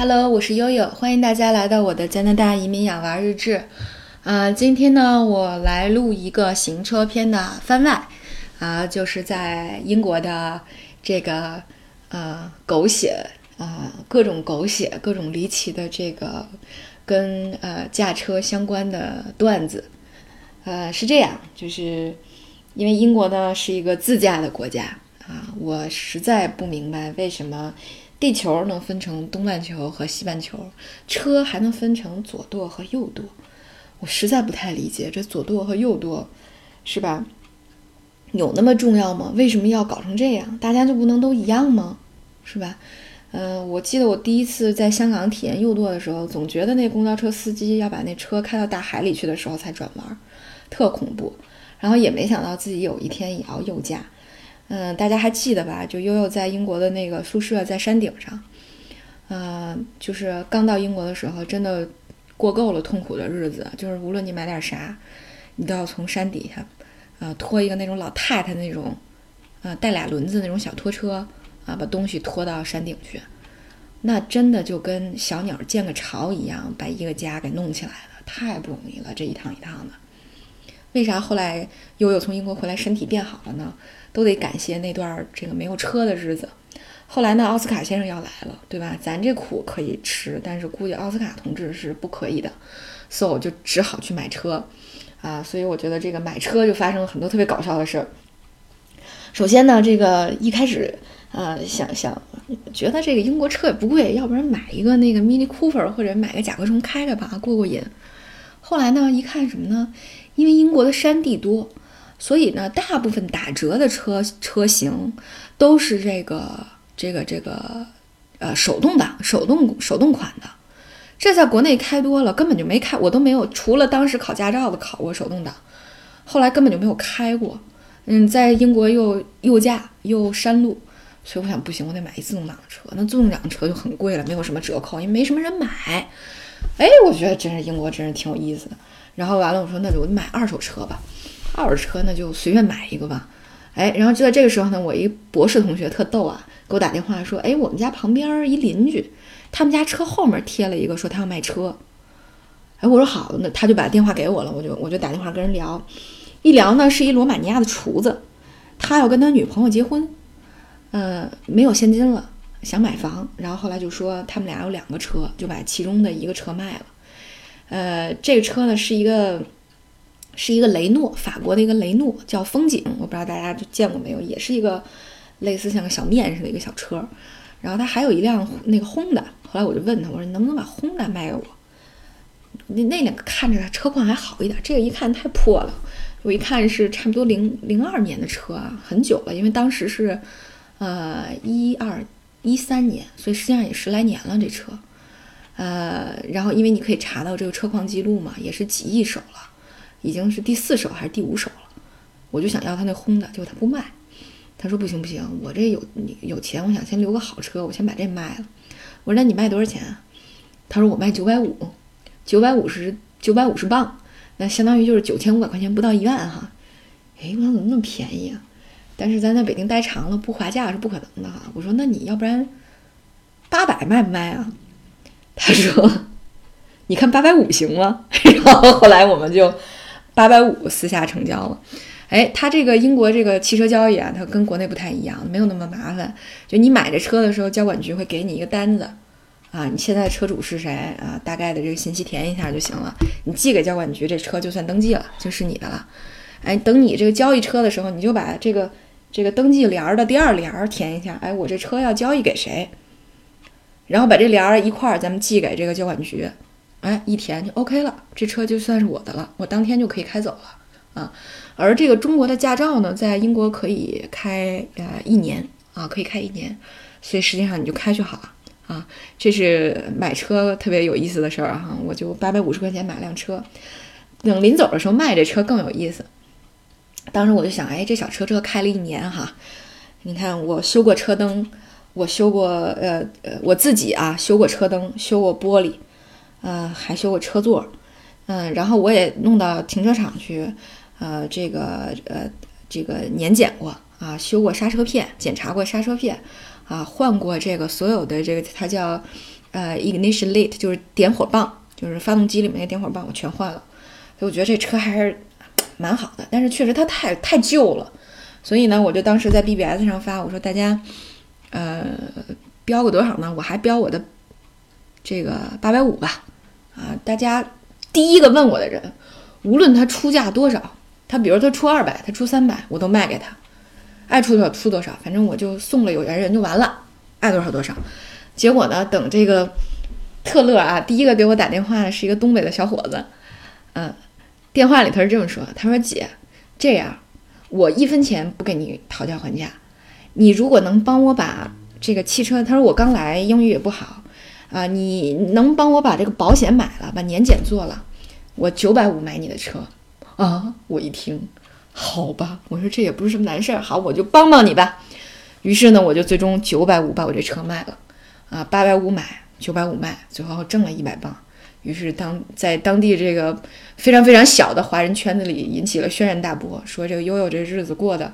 Hello，我是悠悠，欢迎大家来到我的加拿大移民养娃日志。啊，今天呢，我来录一个行车篇的番外，啊，就是在英国的这个呃狗血啊，各种狗血、各种离奇的这个跟呃驾车相关的段子。呃，是这样，就是因为英国呢是一个自驾的国家啊，我实在不明白为什么。地球能分成东半球和西半球，车还能分成左舵和右舵，我实在不太理解这左舵和右舵，是吧？有那么重要吗？为什么要搞成这样？大家就不能都一样吗？是吧？嗯，我记得我第一次在香港体验右舵的时候，总觉得那公交车司机要把那车开到大海里去的时候才转弯，特恐怖。然后也没想到自己有一天也要右驾。嗯，大家还记得吧？就悠悠在英国的那个宿舍在山顶上，嗯，就是刚到英国的时候，真的过够了痛苦的日子。就是无论你买点啥，你都要从山底下，呃，拖一个那种老太太那种，呃，带俩轮子那种小拖车，啊，把东西拖到山顶去。那真的就跟小鸟建个巢一样，把一个家给弄起来了，太不容易了，这一趟一趟的。为啥后来悠悠从英国回来身体变好了呢？都得感谢那段这个没有车的日子。后来呢，奥斯卡先生要来了，对吧？咱这苦可以吃，但是估计奥斯卡同志是不可以的，所以我就只好去买车啊。所以我觉得这个买车就发生了很多特别搞笑的事儿。首先呢，这个一开始呃想想觉得这个英国车也不贵，要不然买一个那个 Mini Cooper 或者买个甲壳虫开开吧，过过瘾。后来呢，一看什么呢？因为英国的山地多。所以呢，大部分打折的车车型都是这个这个这个呃手动挡、手动手动款的。这在国内开多了，根本就没开，我都没有，除了当时考驾照的考过手动挡，后来根本就没有开过。嗯，在英国又又驾又山路，所以我想不行，我得买一自动挡的车。那自动挡的车就很贵了，没有什么折扣，因为没什么人买。哎，我觉得真是英国真是挺有意思的。然后完了，我说那就买二手车吧。二手车那就随便买一个吧，哎，然后就在这个时候呢，我一博士同学特逗啊，给我打电话说，哎，我们家旁边一邻居，他们家车后面贴了一个，说他要卖车，哎，我说好，那他就把电话给我了，我就我就打电话跟人聊，一聊呢是一罗马尼亚的厨子，他要跟他女朋友结婚，呃，没有现金了，想买房，然后后来就说他们俩有两个车，就把其中的一个车卖了，呃，这个车呢是一个。是一个雷诺，法国的一个雷诺，叫风景，我不知道大家就见过没有，也是一个类似像个小面似的一个小车。然后他还有一辆那个轰的，后来我就问他，我说能不能把轰的卖给我？那那两个看着车况还好一点，这个一看太破了。我一看是差不多零零二年的车啊，很久了，因为当时是呃一二一三年，所以实际上也十来年了这车。呃，然后因为你可以查到这个车况记录嘛，也是几亿手了。已经是第四手还是第五手了，我就想要他那轰的，结果他不卖。他说不行不行，我这有有钱，我想先留个好车，我先把这卖了。我说那你卖多少钱？啊他说我卖九百五，九百五十九百五十磅，那相当于就是九千五百块钱，不到一万哈。哎，我说怎么那么便宜啊？但是咱在北京待长了，不划价是不可能的哈。我说那你要不然八百卖不卖啊？他说 你看八百五行吗？然后后来我们就。八百五私下成交了，哎，他这个英国这个汽车交易啊，它跟国内不太一样，没有那么麻烦。就你买这车的时候，交管局会给你一个单子，啊，你现在车主是谁啊？大概的这个信息填一下就行了，你寄给交管局，这车就算登记了，就是你的了。哎，等你这个交易车的时候，你就把这个这个登记联儿的第二联儿填一下，哎，我这车要交易给谁？然后把这联儿一块儿咱们寄给这个交管局。哎，一填就 OK 了，这车就算是我的了，我当天就可以开走了啊。而这个中国的驾照呢，在英国可以开呃一年啊，可以开一年，所以实际上你就开就好了啊。这是买车特别有意思的事儿哈，我就八百五十块钱买辆车，等临走的时候卖这车更有意思。当时我就想，哎，这小车车开了一年哈，你看我修过车灯，我修过呃呃我自己啊修过车灯，修过玻璃。呃，还修过车座，嗯，然后我也弄到停车场去，呃，这个呃，这个年检过啊，修过刹车片，检查过刹车片，啊，换过这个所有的这个它叫呃，ignition light 就是点火棒，就是发动机里面那点火棒，我全换了。所以我觉得这车还是蛮好的，但是确实它太太旧了。所以呢，我就当时在 BBS 上发，我说大家，呃，标个多少呢？我还标我的这个八百五吧。啊，大家第一个问我的人，无论他出价多少，他比如他出二百，他出三百，我都卖给他，爱出多少出多少，反正我就送了有缘人就完了，爱多少多少。结果呢，等这个特乐啊，第一个给我打电话的是一个东北的小伙子，嗯，电话里他是这么说，他说姐，这样，我一分钱不跟你讨价还价，你如果能帮我把这个汽车，他说我刚来，英语也不好。啊，你能帮我把这个保险买了，把年检做了，我九百五买你的车啊！我一听，好吧，我说这也不是什么难事儿，好，我就帮帮你吧。于是呢，我就最终九百五把我这车卖了，啊，八百五买，九百五卖，最后挣了一百磅。于是当在当地这个非常非常小的华人圈子里引起了轩然大波，说这个悠悠这日子过的，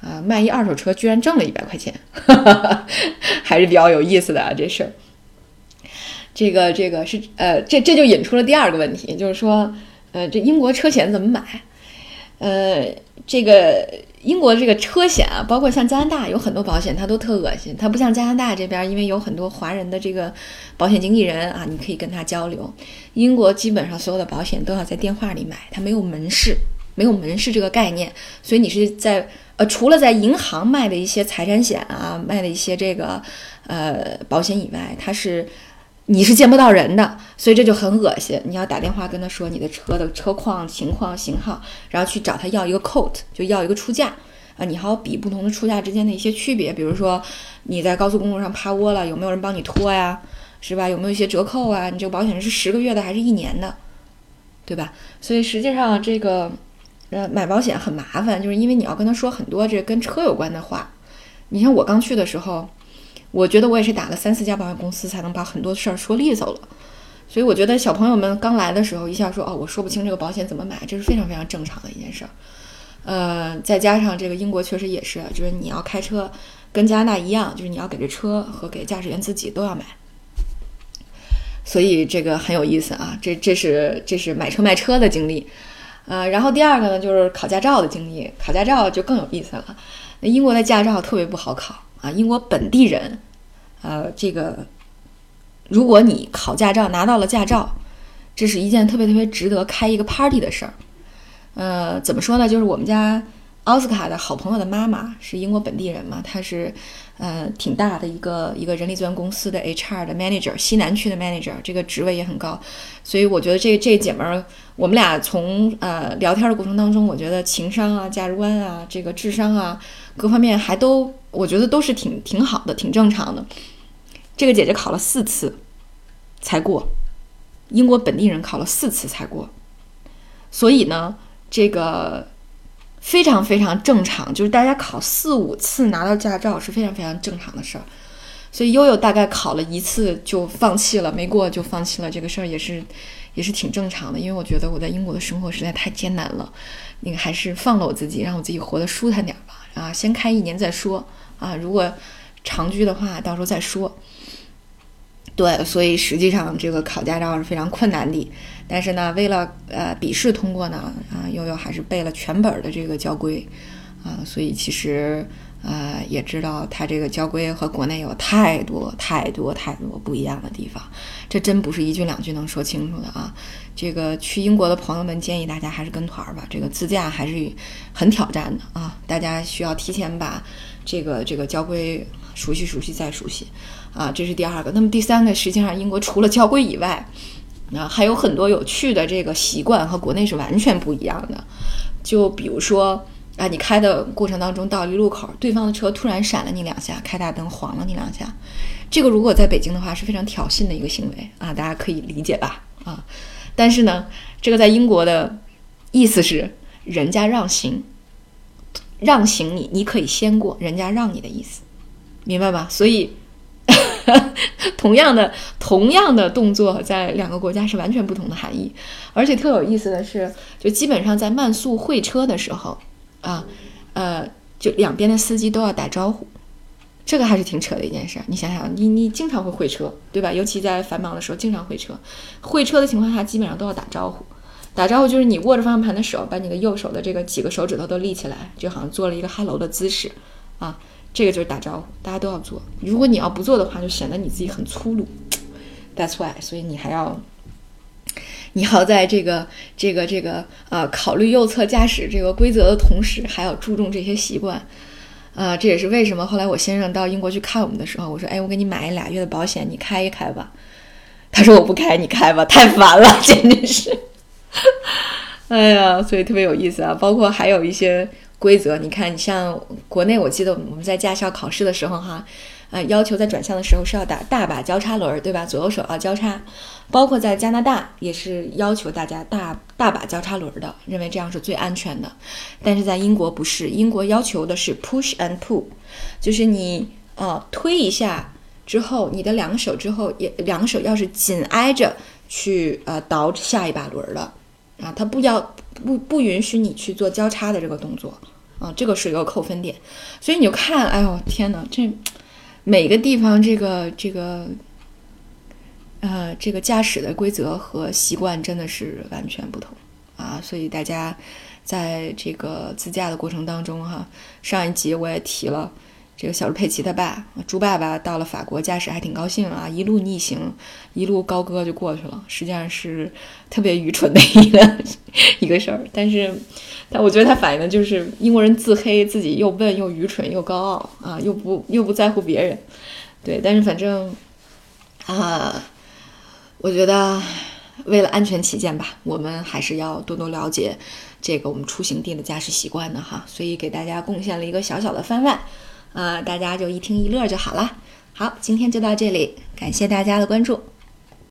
啊，卖一二手车居然挣了一百块钱，还是比较有意思的啊，这事儿。这个这个是呃，这这就引出了第二个问题，就是说，呃，这英国车险怎么买？呃，这个英国这个车险啊，包括像加拿大有很多保险，它都特恶心，它不像加拿大这边，因为有很多华人的这个保险经纪人啊，你可以跟他交流。英国基本上所有的保险都要在电话里买，它没有门市，没有门市这个概念，所以你是在呃，除了在银行卖的一些财产险啊，卖的一些这个呃保险以外，它是。你是见不到人的，所以这就很恶心。你要打电话跟他说你的车的车况、情况、型号，然后去找他要一个 quote，就要一个出价啊。你还要比不同的出价之间的一些区别，比如说你在高速公路上趴窝了，有没有人帮你拖呀？是吧？有没有一些折扣啊？你这个保险是十个月的还是一年的？对吧？所以实际上这个呃买保险很麻烦，就是因为你要跟他说很多这跟车有关的话。你像我刚去的时候。我觉得我也是打了三四家保险公司才能把很多事儿说利索了，所以我觉得小朋友们刚来的时候一下说哦，我说不清这个保险怎么买，这是非常非常正常的一件事儿。呃，再加上这个英国确实也是，就是你要开车跟加拿大一样，就是你要给这车和给驾驶员自己都要买，所以这个很有意思啊。这这是这是买车卖车的经历，呃，然后第二个呢就是考驾照的经历，考驾照就更有意思了。那英国的驾照特别不好考。啊，英国本地人，呃，这个，如果你考驾照拿到了驾照，这是一件特别特别值得开一个 party 的事儿。呃，怎么说呢？就是我们家奥斯卡的好朋友的妈妈是英国本地人嘛，她是呃挺大的一个一个人力资源公司的 HR 的 manager，西南区的 manager，这个职位也很高。所以我觉得这这姐们儿，我们俩从呃聊天的过程当中，我觉得情商啊、价值观啊、这个智商啊。各方面还都，我觉得都是挺挺好的，挺正常的。这个姐姐考了四次才过，英国本地人考了四次才过，所以呢，这个非常非常正常，就是大家考四五次拿到驾照是非常非常正常的事儿。所以悠悠大概考了一次就放弃了，没过就放弃了，这个事儿也是也是挺正常的。因为我觉得我在英国的生活实在太艰难了，那个还是放了我自己，让我自己活得舒坦点吧。啊，先开一年再说啊！如果长居的话，到时候再说。对，所以实际上这个考驾照是非常困难的。但是呢，为了呃笔试通过呢，啊，悠悠还是背了全本的这个交规啊。所以其实呃也知道它这个交规和国内有太多太多太多不一样的地方，这真不是一句两句能说清楚的啊。这个去英国的朋友们建议大家还是跟团吧，这个自驾还是很挑战的啊！大家需要提前把这个这个交规熟悉熟悉再熟悉啊，这是第二个。那么第三个，实际上英国除了交规以外，啊还有很多有趣的这个习惯和国内是完全不一样的。就比如说啊，你开的过程当中到一路口，对方的车突然闪了你两下，开大灯晃了你两下，这个如果在北京的话是非常挑衅的一个行为啊，大家可以理解吧？啊。但是呢，这个在英国的意思是人家让行，让行你，你可以先过，人家让你的意思，明白吧？所以，同样的同样的动作，在两个国家是完全不同的含义。而且特有意思的是，就基本上在慢速会车的时候，啊，呃，就两边的司机都要打招呼，这个还是挺扯的一件事。你想想，你你经常会会车，对吧？尤其在繁忙的时候，经常会车。会车的情况下，基本上都要打招呼。打招呼就是你握着方向盘的手，把你的右手的这个几个手指头都立起来，就好像做了一个 hello 的姿势啊。这个就是打招呼，大家都要做。如果你要不做的话，就显得你自己很粗鲁。That's why，所以你还要，你要在这个这个这个呃考虑右侧驾驶这个规则的同时，还要注重这些习惯。啊，这也是为什么后来我先生到英国去看我们的时候，我说：“哎，我给你买俩月的保险，你开一开吧。”他说：“我不开，你开吧，太烦了，简直是。”哎呀，所以特别有意思啊，包括还有一些。规则，你看，你像国内，我记得我们在驾校考试的时候，哈，呃，要求在转向的时候是要打大把交叉轮，对吧？左右手要交叉，包括在加拿大也是要求大家大大把交叉轮的，认为这样是最安全的。但是在英国不是，英国要求的是 push and pull，就是你呃推一下之后，你的两手之后也两手要是紧挨着去呃倒下一把轮的啊，它不要不不允许你去做交叉的这个动作。啊，这个是一个扣分点，所以你就看，哎呦天哪，这每个地方这个这个，呃，这个驾驶的规则和习惯真的是完全不同啊！所以大家在这个自驾的过程当中，哈，上一集我也提了。这个小猪佩奇他爸猪爸爸到了法国驾驶还挺高兴啊，一路逆行，一路高歌就过去了。实际上是特别愚蠢的一个 一个事儿，但是，但我觉得他反映的就是英国人自黑，自己又笨又愚蠢又高傲啊，又不又不在乎别人。对，但是反正啊，我觉得为了安全起见吧，我们还是要多多了解这个我们出行地的驾驶习惯的哈。所以给大家贡献了一个小小的番外。呃，大家就一听一乐就好了。好，今天就到这里，感谢大家的关注。